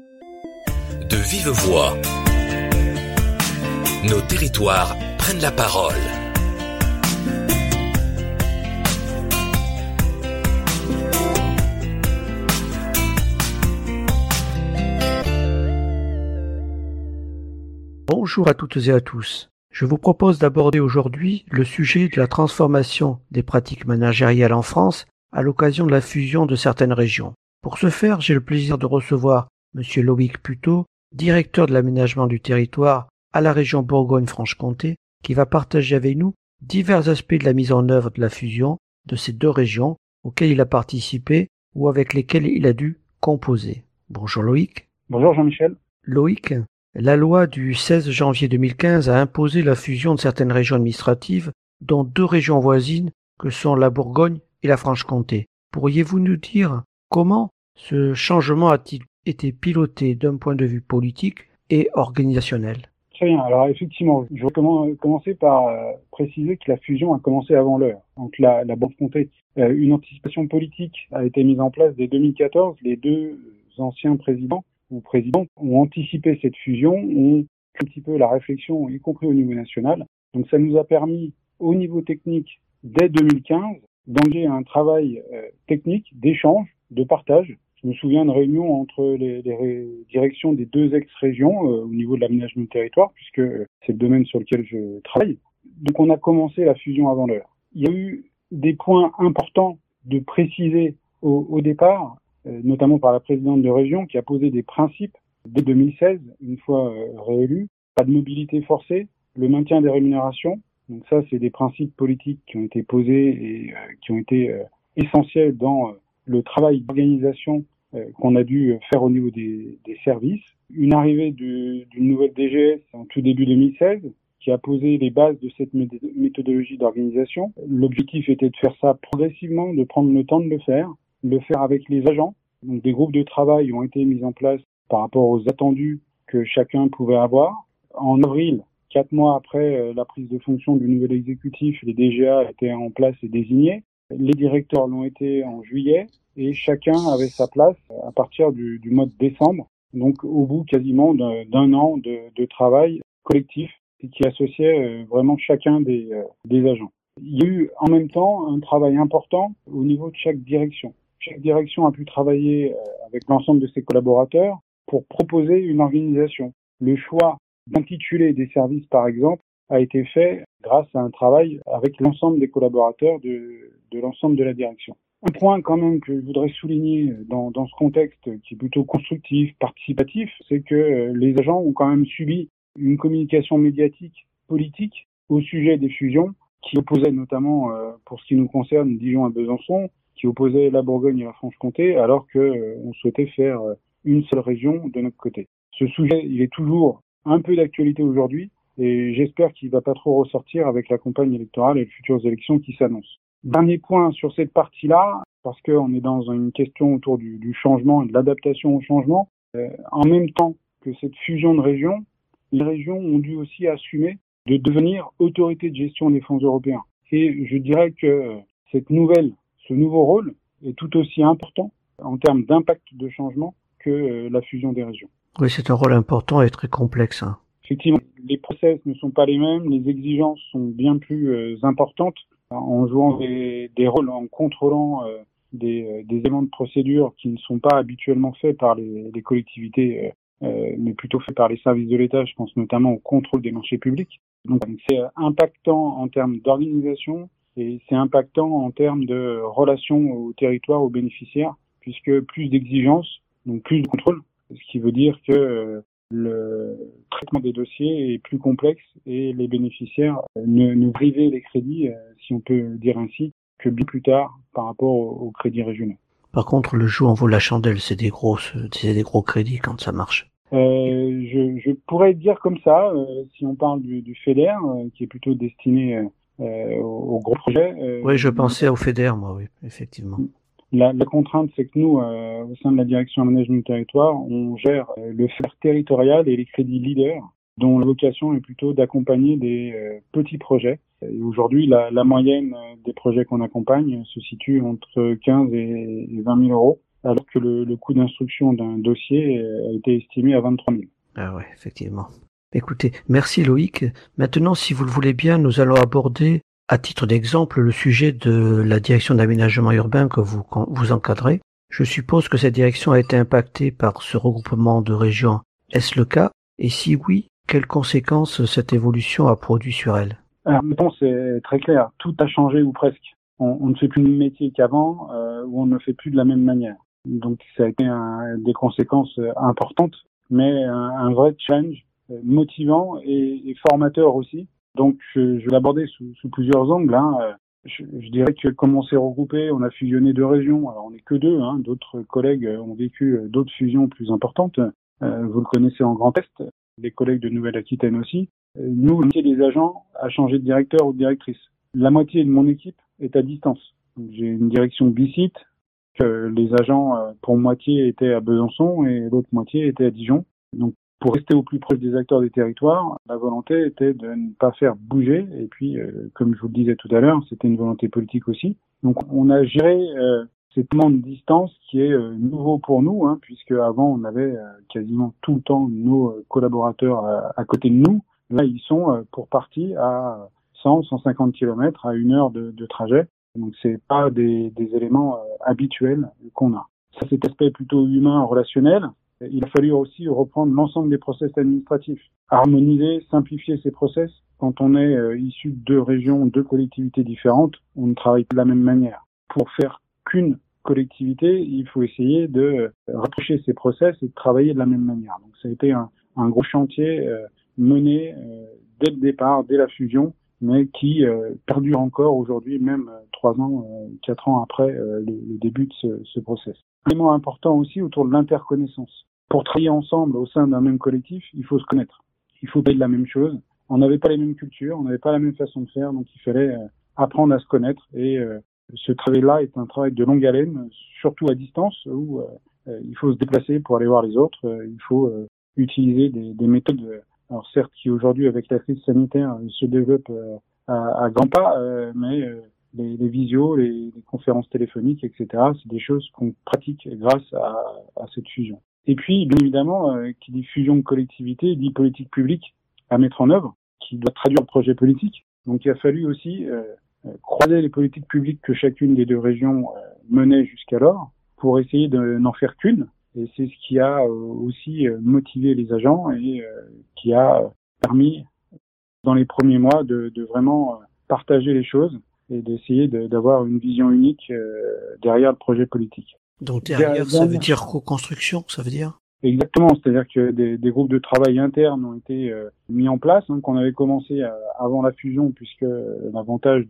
De vive voix. Nos territoires prennent la parole. Bonjour à toutes et à tous. Je vous propose d'aborder aujourd'hui le sujet de la transformation des pratiques managériales en France à l'occasion de la fusion de certaines régions. Pour ce faire, j'ai le plaisir de recevoir M. Loïc Puteau, directeur de l'aménagement du territoire à la région Bourgogne-Franche-Comté, qui va partager avec nous divers aspects de la mise en œuvre de la fusion de ces deux régions auxquelles il a participé ou avec lesquelles il a dû composer. Bonjour Loïc. Bonjour Jean-Michel. Loïc, la loi du 16 janvier 2015 a imposé la fusion de certaines régions administratives, dont deux régions voisines que sont la Bourgogne et la Franche-Comté. Pourriez-vous nous dire comment ce changement a-t-il été piloté d'un point de vue politique et organisationnel Très bien. Alors effectivement, je vais commencer par euh, préciser que la fusion a commencé avant l'heure. Donc la, la comté euh, une anticipation politique a été mise en place dès 2014. Les deux anciens présidents ou présidents ont anticipé cette fusion, ont un petit peu la réflexion, y compris au niveau national. Donc ça nous a permis, au niveau technique, dès 2015, d'engager un travail euh, technique, d'échange, de partage. Je me souviens de réunions entre les, directions des deux ex-régions euh, au niveau de l'aménagement du territoire, puisque c'est le domaine sur lequel je travaille. Donc on a commencé la fusion avant l'heure. Il y a eu des points importants de préciser au, départ, euh, notamment par la présidente de région qui a posé des principes dès 2016, une fois réélue. Pas de mobilité forcée, le maintien des rémunérations, donc ça, c'est des principes politiques qui ont été posés et euh, qui ont été euh, essentiels dans euh, le travail d'organisation qu'on a dû faire au niveau des, services. Une arrivée d'une nouvelle DGS en tout début 2016 qui a posé les bases de cette méthodologie d'organisation. L'objectif était de faire ça progressivement, de prendre le temps de le faire, le faire avec les agents. Donc des groupes de travail ont été mis en place par rapport aux attendus que chacun pouvait avoir. En avril, Quatre mois après euh, la prise de fonction du nouvel exécutif, les DGA étaient en place et désignés. Les directeurs l'ont été en juillet et chacun avait sa place à partir du, mois de décembre. Donc au bout quasiment d'un an de, travail collectif qui associait euh, vraiment chacun des, euh, des agents. Il y a eu en même temps un travail important au niveau de chaque direction. Chaque direction a pu travailler avec l'ensemble de ses collaborateurs pour proposer une organisation. Le choix L'intitulé des services, par exemple, a été fait grâce à un travail avec l'ensemble des collaborateurs de, l'ensemble de la direction. Un point quand même que je voudrais souligner dans, dans ce contexte qui est plutôt constructif, participatif, c'est que euh, les agents ont quand même subi une communication médiatique, politique au sujet des fusions qui opposait notamment, euh, pour ce qui nous concerne, Dijon à Besançon, qui opposait la Bourgogne et la Franche-Comté, alors que euh, on souhaitait faire une seule région de notre côté. Ce sujet, il est toujours un peu d'actualité aujourd'hui et j'espère qu'il va pas trop ressortir avec la campagne électorale et les futures élections qui s'annoncent. Dernier point sur cette partie-là, parce qu'on est dans une question autour du, du changement et de l'adaptation au changement. Euh, en même temps que cette fusion de régions, les régions ont dû aussi assumer de devenir autorité de gestion des fonds européens. Et je dirais que cette nouvelle, ce nouveau rôle est tout aussi important en termes d'impact de changement que euh, la fusion des régions. Oui, c'est un rôle important et très complexe. Hein. Effectivement, les process ne sont pas les mêmes, les exigences sont bien plus euh, importantes en jouant des, des, rôles, en contrôlant euh, des, euh, des, éléments de procédure qui ne sont pas habituellement faits par les, les collectivités, euh, mais plutôt faits par les services de l'État. Je pense notamment au contrôle des marchés publics. Donc c'est impactant en termes d'organisation et c'est impactant en termes de relations au territoire, aux bénéficiaires, puisque plus d'exigences, donc plus de contrôle, ce qui veut dire que euh, le traitement des dossiers est plus complexe et les bénéficiaires ne, ne brivaient les crédits, euh, si on peut dire ainsi, que bien plus tard par rapport aux, crédits régionaux. Par contre, le jeu en vaut la chandelle, c'est des gros, c'est des gros crédits quand ça marche. Euh, je, je, pourrais dire comme ça, euh, si on parle du, du FEDER, euh, qui est plutôt destiné aux, gros projets. oui, je pensais au FEDER, moi, oui, effectivement. La, la contrainte, c'est que nous, euh, au sein de la direction aménagement du territoire, on gère euh, le fer territorial et les crédits leaders, dont la vocation est plutôt d'accompagner des euh, petits projets. Et aujourd'hui, la, la, moyenne des projets qu'on accompagne se situe entre 15 et 20 000 euros. alors que le, le coût d'instruction d'un dossier a été estimé à 23 000. Ah ouais, effectivement. Écoutez, merci Loïc. Maintenant, si vous le voulez bien, nous allons aborder, à titre d'exemple, le sujet de la direction d'aménagement urbain que vous, vous encadrez. Je suppose que cette direction a été impactée par ce regroupement de régions. Est-ce le cas? Et si oui, quelles conséquences cette évolution a produit sur elle? Alors, mettons, c'est très clair. Tout a changé ou presque. On, ne fait plus le métier qu'avant, euh, ou on ne fait plus de la même manière. Donc, ça a été des conséquences importantes, mais un, vrai challenge euh, motivant et, formateur aussi. Donc, je, vais l'aborder sous, plusieurs angles. Hein. Euh, je, dirais que comme on s'est regroupé, on a fusionné deux régions. Alors, on n'est que deux. Hein. D'autres collègues ont vécu d'autres fusions plus importantes. Euh, vous le connaissez en Grand Est. Les collègues de Nouvelle-Aquitaine aussi. Euh, nous, la moitié des agents a changé de directeur ou de directrice. La moitié de mon équipe est à distance. J'ai une direction bicite. Que les agents, pour moitié, étaient à Besançon et l'autre moitié était à Dijon. Pour rester au plus proche des acteurs des territoires, la volonté était de ne pas faire bouger. Et puis, euh, comme je vous le disais tout à l'heure, c'était une volonté politique aussi. Donc, on a géré euh, cette de distance qui est euh, nouveau pour nous, hein, puisque avant on avait euh, quasiment tout le temps nos collaborateurs à, à, côté de nous. Là, ils sont euh, pour partie à 100, 150 km à une heure de, de trajet. Donc, c'est pas des, des éléments habituels qu'on a. Ça, cet aspect plutôt humain, relationnel il a fallu aussi reprendre l'ensemble des process administratifs, harmoniser, simplifier ces process. Quand on est euh, issu de deux régions, deux collectivités différentes, on ne travaille pas de la même manière. Pour faire qu'une collectivité, il faut essayer de euh, rapprocher ces process et de travailler de la même manière. Donc ça a été un, gros chantier euh, mené dès le départ, dès la fusion, mais qui perdure encore aujourd'hui, même trois ans, quatre ans après le, début de ce, ce process. Élément important aussi autour de l'interconnaissance pour travailler ensemble au sein d'un même collectif, il faut se connaître. Il faut payer de la même chose. On n'avait pas les mêmes cultures, on n'avait pas la même façon de faire, donc il fallait euh, apprendre à se connaître. Et euh, ce travail-là est un travail de longue haleine, surtout à distance, où euh, il faut se déplacer pour aller voir les autres. il faut utiliser des, des, méthodes, alors certes qui aujourd'hui avec la crise sanitaire se développent à, à grands pas, mais les, les visios, les, les, conférences téléphoniques, etc. C'est des choses qu'on pratique grâce à, à cette fusion. Et puis, bien évidemment, euh, qui dit fusion de collectivité, dit politique publique à mettre en œuvre, qui doit traduire le projet politique. Donc, il a fallu aussi euh, euh croiser les politiques publiques que chacune des deux régions euh, menait jusqu'alors pour essayer de n'en faire qu'une. Et c'est ce qui a euh, aussi motivé les agents et qui a permis, dans les premiers mois, de, de vraiment partager les choses et d'essayer d'avoir une vision unique derrière le projet politique. Donc derrière, ça veut dire co-construction, ça veut dire? Exactement, c'est-à-dire que des, des, groupes de travail internes ont été euh, mis en place, hein, qu'on avait commencé euh, avant la fusion, puisque l'avantage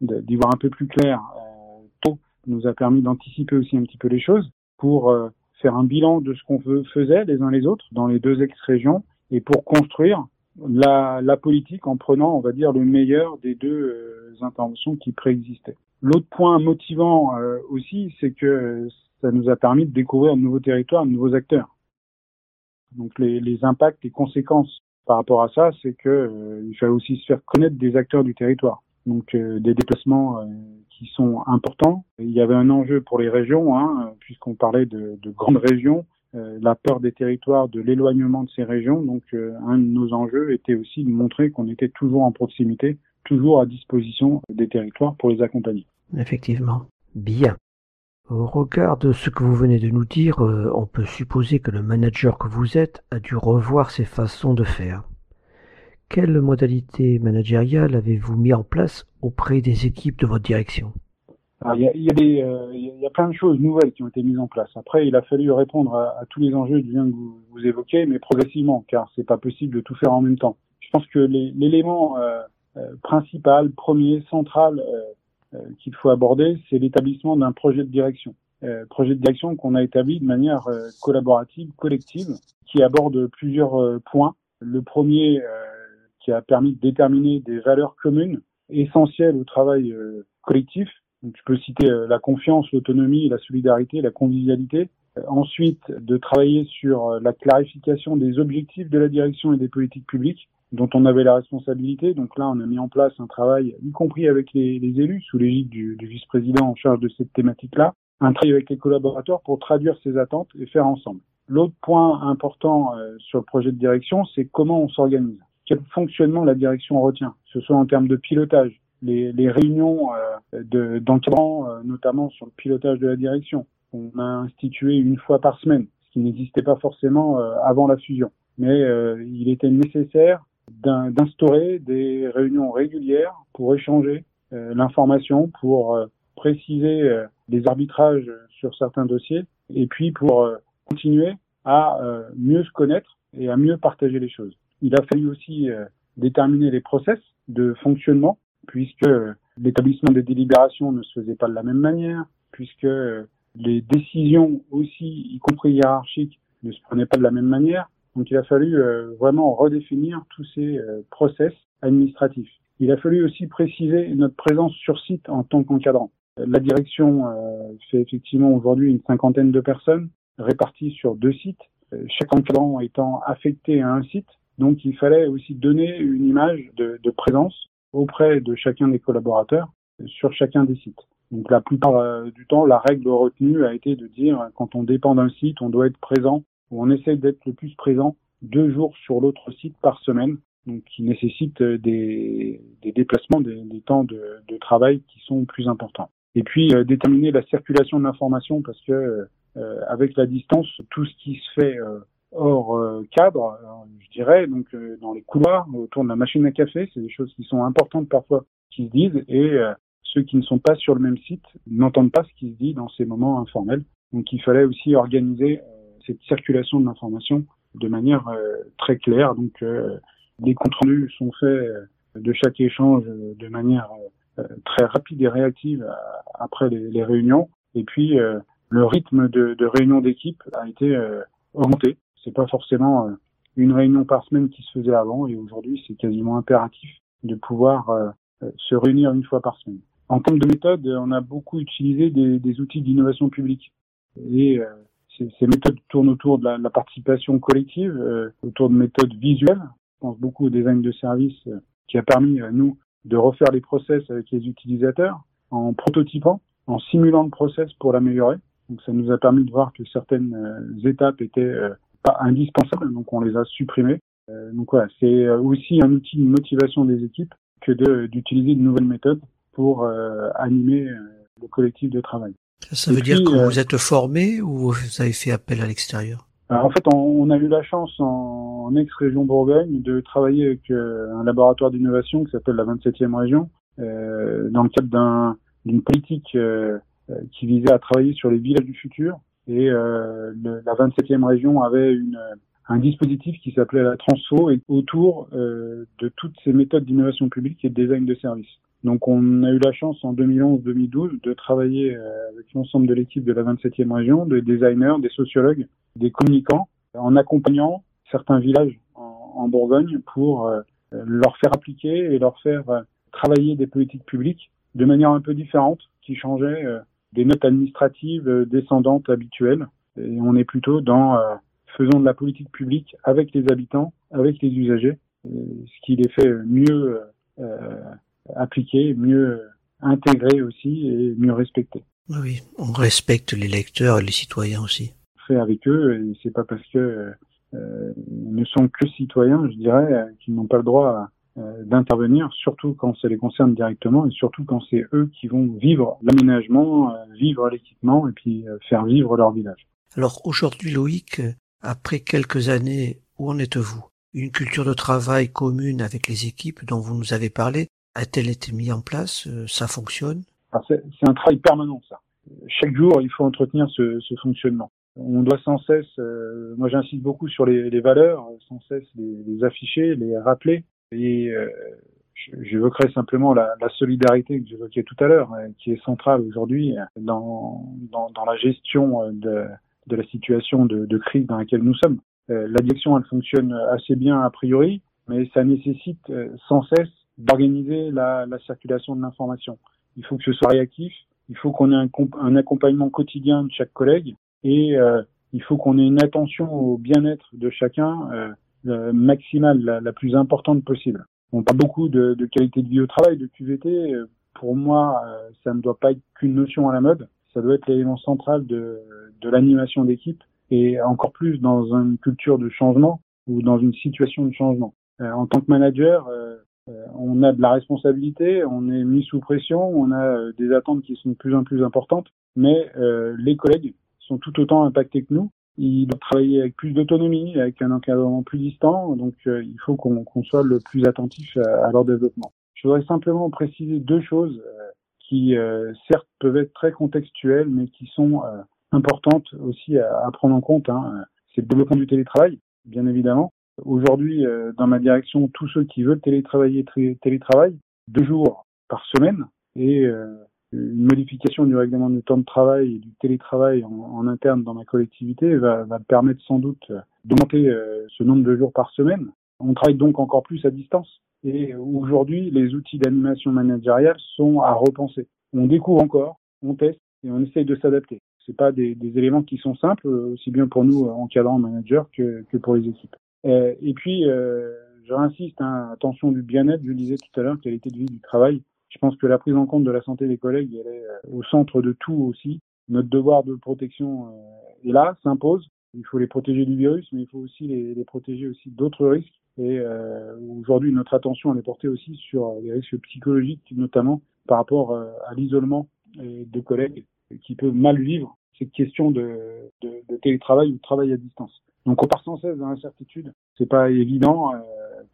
d'y voir un peu plus clair euh, tôt nous a permis d'anticiper aussi un petit peu les choses pour euh, faire un bilan de ce qu'on faisait les uns les autres dans les deux ex-régions et pour construire la, la, politique en prenant, on va dire, le meilleur des deux euh, interventions qui préexistaient. L'autre point motivant aussi, c'est que ça nous a permis de découvrir de nouveaux territoires, de nouveaux acteurs. Donc les, impacts, les conséquences par rapport à ça, c'est que euh, il fallait aussi se faire connaître des acteurs du territoire. Donc euh, des déplacements euh, qui sont importants. Il y avait un enjeu pour les régions, hein, puisqu'on parlait de, de, grandes régions, la peur des territoires, de l'éloignement de ces régions. Donc un de nos enjeux était aussi de montrer qu'on était toujours en proximité, toujours à disposition des territoires pour les accompagner. Effectivement. Bien. Au regard de ce que vous venez de nous dire, euh, on peut supposer que le manager que vous êtes a dû revoir ses façons de faire. Quelles modalités managériales avez-vous mis en place auprès des équipes de votre direction? Il y, a, y, a euh, plein de choses nouvelles qui ont été mises en place. Après, il a fallu répondre à, tous les enjeux que vous, vous évoquez, mais progressivement, car c'est pas possible de tout faire en même temps. Je pense que l'élément euh, euh, principal, premier, central euh, euh, qu'il faut aborder, c'est l'établissement d'un projet de direction. Euh, projet de direction qu'on a établi de manière euh, collaborative, collective, qui aborde plusieurs points. Le premier, qui a permis de déterminer des valeurs communes essentielles au travail collectif. Donc, je peux citer la confiance, l'autonomie, la solidarité, la convivialité. ensuite, de travailler sur la clarification des objectifs de la direction et des politiques publiques dont on avait la responsabilité. Donc là, on a mis en place un travail, y compris avec les, élus, sous l'égide du, vice-président en charge de cette thématique-là, un travail avec les collaborateurs pour traduire ces attentes et faire ensemble. L'autre point important euh, sur le projet de direction, c'est comment on s'organise. Quel fonctionnement la direction retient, que ce soit en termes de pilotage, les, les réunions euh, d'encadrant, euh, notamment sur le pilotage de la direction. On a institué une fois par semaine, ce qui n'existait pas forcément euh, avant la fusion. Mais il était nécessaire d'instaurer des réunions régulières pour échanger l'information, pour préciser les arbitrages sur certains dossiers, et puis pour continuer à mieux se connaître et à mieux partager les choses. Il a fallu aussi déterminer les process de fonctionnement puisque l'établissement des délibérations ne se faisait pas de la même manière, puisque les décisions aussi, y compris hiérarchiques, ne se prenaient pas de la même manière. Donc il a fallu euh, vraiment redéfinir tous ces euh, process administratifs. Il a fallu aussi préciser notre présence sur site en tant qu'encadrant. La direction euh, fait effectivement aujourd'hui une cinquantaine de personnes réparties sur deux sites, chaque encadrant étant affecté à un site. Donc il fallait aussi donner une image de, de présence auprès de chacun des collaborateurs sur chacun des sites. Donc la plupart du temps, la règle retenue a été de dire quand on dépend d'un site, on doit être présent ou on essaie d'être le plus présent deux jours sur l'autre site par semaine, donc qui nécessite des, des déplacements, des, temps de, travail qui sont plus importants. Et puis euh, déterminer la circulation de l'information parce que euh, avec la distance, tout ce qui se fait hors euh, cadre, euh, je dirais, donc euh, dans les couloirs, autour de la machine à café, c'est des choses qui sont importantes parfois qui se disent, et ceux qui ne sont pas sur le même site n'entendent pas ce qui se dit dans ces moments informels. Donc il fallait aussi organiser cette circulation de l'information de manière très claire. Donc les comptes rendus sont faits de chaque échange de manière très rapide et réactive après les, réunions. Et puis le rythme de, de réunion d'équipe a été augmenté c'est pas forcément euh, une réunion par semaine qui se faisait avant et aujourd'hui c'est quasiment impératif de pouvoir euh, euh, se réunir une fois par semaine. En termes de méthode, on a beaucoup utilisé des, des outils d'innovation publique et ces, ces, méthodes tournent autour de la, la participation collective, autour de méthodes visuelles. Je pense beaucoup au design de service qui a permis à nous de refaire les process avec les utilisateurs en prototypant, en simulant le process pour l'améliorer. Donc ça nous a permis de voir que certaines étapes étaient pas indispensables, donc on les a supprimés. Euh, donc voilà, c'est euh, aussi un outil de motivation des équipes que d'utiliser de, nouvelles méthodes pour euh, animer le collectif de travail. Ça veut dire que vous êtes formé ou vous avez fait appel à l'extérieur? En fait, on, a eu la chance en, en ex-région Bourgogne de travailler avec un laboratoire d'innovation qui s'appelle la 27e région, dans le cadre d'une politique qui visait à travailler sur les villages du futur et euh, le, la 27e région avait une, un dispositif qui s'appelait la Transfo et autour euh, de toutes ces méthodes d'innovation publique et de design de service. Donc on a eu la chance en 2011-2012 de travailler euh, avec l'ensemble de l'équipe de la 27e région, des designers, des sociologues, des communicants, en accompagnant certains villages en, en Bourgogne pour euh, leur faire appliquer et leur faire travailler des politiques publiques de manière un peu différente, qui changeait des notes administratives euh, descendantes habituelles. Et on est plutôt dans euh, faisons de la politique publique avec les habitants, avec les usagers, ce qui les fait mieux euh, appliquer, mieux intégrer aussi et mieux respecter. Oui, on respecte les lecteurs et les citoyens aussi. Fait avec eux, et c'est pas parce que euh, ne sont que citoyens, je dirais, qu'ils n'ont pas le droit euh, d'intervenir, surtout quand ça les concerne directement et surtout quand c'est eux qui vont vivre l'aménagement, euh, vivre l'équipement et puis euh, faire vivre leur village. Alors aujourd'hui, Loïc, après quelques années, où en êtes-vous? Une culture de travail commune avec les équipes dont vous nous avez parlé a-t-elle été mise en place Ça fonctionne? Ah, C'est un travail permanent, ça. Chaque jour, il faut entretenir ce, fonctionnement. On doit sans cesse, moi j'insiste beaucoup sur les, valeurs, sans cesse les, afficher, les rappeler, et euh, j'évoquerai simplement la, solidarité que j'évoquais tout à l'heure, euh, qui est centrale aujourd'hui dans, la gestion euh, de, de la situation de, de, crise dans laquelle nous sommes. la direction, elle fonctionne assez bien a priori, mais ça nécessite sans cesse d'organiser la, la, circulation de l'information. Il faut que ce soit réactif, il faut qu'on ait un, accompagnement quotidien de chaque collègue et euh, il faut qu'on ait une attention au bien-être de chacun euh, euh, maximale, la, plus importante possible. On parle beaucoup de, qualité de vie au travail, de QVT. Pour moi, ça ne doit pas être qu'une notion à la mode. ça doit être l'élément central de, l'animation d'équipe et encore plus dans une culture de changement ou dans une situation de changement. En tant que manager, on a de la responsabilité, on est mis sous pression, on a des attentes qui sont de plus en plus importantes, mais les collègues sont tout autant impactés que nous. Ils doivent travailler avec plus d'autonomie, avec un encadrement plus distant, donc il faut qu'on soit le plus attentif à, leur développement. Je voudrais simplement préciser deux choses qui, certes, peuvent être très contextuelles, mais qui sont importantes aussi à, prendre en compte. Hein. C'est le développement du télétravail, bien évidemment. Aujourd'hui, euh, dans ma direction, tous ceux qui veulent télétravailler télétravaillent deux jours par semaine et euh, une modification du règlement du temps de travail et du télétravail en, interne dans ma collectivité va, va permettre sans doute d'augmenter euh, ce nombre de jours par semaine. On travaille donc encore plus à distance. Et aujourd'hui, les outils d'animation managériale sont à repenser. On découvre encore, on teste et on essaye de s'adapter. C'est pas des, des, éléments qui sont simples, aussi bien pour nous encadrants managers que, que pour les équipes. Euh, et puis, euh, je réinsiste, hein, attention du bien-être, je le disais tout à l'heure, qualité de vie du travail. Je pense que la prise en compte de la santé des collègues, elle est euh, au centre de tout aussi. Notre devoir de protection est là, s'impose. Il faut les protéger du virus, mais il faut aussi les, protéger aussi d'autres risques. Et euh, aujourd'hui, notre attention elle est portée aussi sur les risques psychologiques, notamment par rapport à l'isolement de collègues qui peuvent mal vivre cette question de, de télétravail ou de travail à distance. Donc on part sans cesse dans l'incertitude. C'est pas évident euh,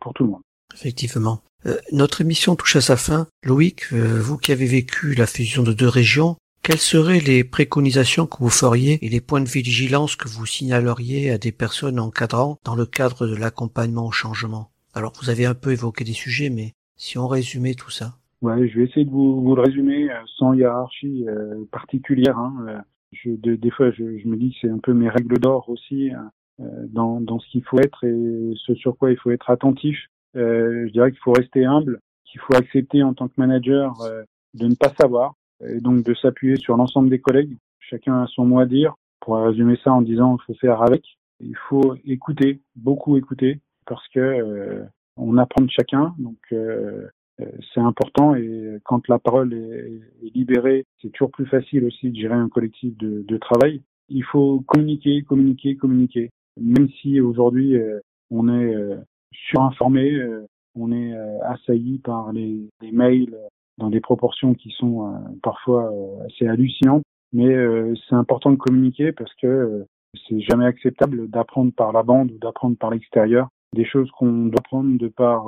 pour tout le monde. Effectivement. Euh, notre émission touche à sa fin. Loïc, euh, vous qui avez vécu la fusion de deux régions, quelles seraient les préconisations que vous feriez et les points de vigilance que vous signaleriez à des personnes encadrant dans le cadre de l'accompagnement au changement? Alors vous avez un peu évoqué des sujets, mais si on résumait tout ça. Ouais, je vais essayer de vous, vous le résumer sans hiérarchie particulière. Hein. Je, des fois, je, je, me dis que c'est un peu mes règles d'or aussi. Hein. Euh, dans, dans ce qu'il faut être et ce sur quoi il faut être attentif. Euh, je dirais qu'il faut rester humble, qu'il faut accepter en tant que manager euh, de ne pas savoir et donc de s'appuyer sur l'ensemble des collègues. Chacun a son mot à dire. Pour résumer ça en disant qu'il faut faire avec. Il faut écouter, beaucoup écouter, parce que on apprend de chacun. Donc c'est important et quand la parole est, est libérée, c'est toujours plus facile aussi de gérer un collectif de, de travail. Il faut communiquer, communiquer, communiquer même si aujourd'hui euh, on est euh, surinformé, euh, on est assailli par les, mails dans des proportions qui sont parfois assez hallucinantes. Mais c'est important de communiquer parce que c'est jamais acceptable d'apprendre par la bande ou d'apprendre par l'extérieur des choses qu'on doit prendre de par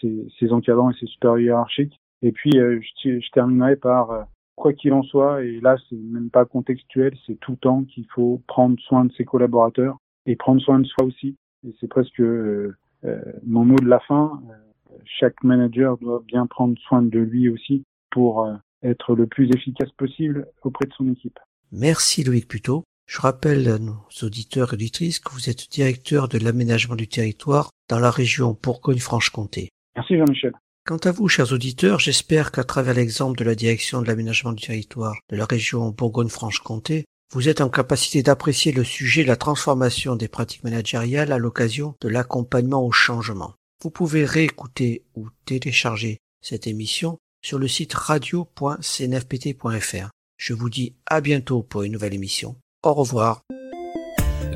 ses, encadrants et ses supérieurs hiérarchiques. Et puis je, je, terminerai par quoi qu'il en soit, et là c'est même pas contextuel, c'est tout le temps qu'il faut prendre soin de ses collaborateurs, et prendre soin de soi aussi. Et c'est presque euh, euh, mon mot de la fin. Euh, chaque manager doit bien prendre soin de lui aussi pour être le plus efficace possible auprès de son équipe. Merci Loïc Puteau. Je rappelle à nos auditeurs et auditrices que vous êtes directeur de l'aménagement du territoire dans la région Bourgogne-Franche-Comté. Merci Jean-Michel. Quant à vous, chers auditeurs, j'espère qu'à travers l'exemple de la direction de l'aménagement du territoire de la région Bourgogne-Franche-Comté, vous êtes en capacité d'apprécier le sujet de la transformation des pratiques managériales à l'occasion de l'accompagnement au changement. Vous pouvez réécouter ou télécharger cette émission sur le site radio.cnfpt.fr. Je vous dis à bientôt pour une nouvelle émission. Au revoir.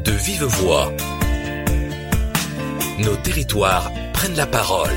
De vive voix. Nos territoires prennent la parole.